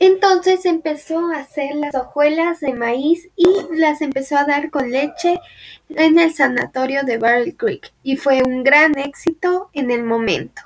Entonces empezó a hacer las hojuelas de maíz y las empezó a dar con leche en el sanatorio de Barrel Creek y fue un gran éxito en el momento.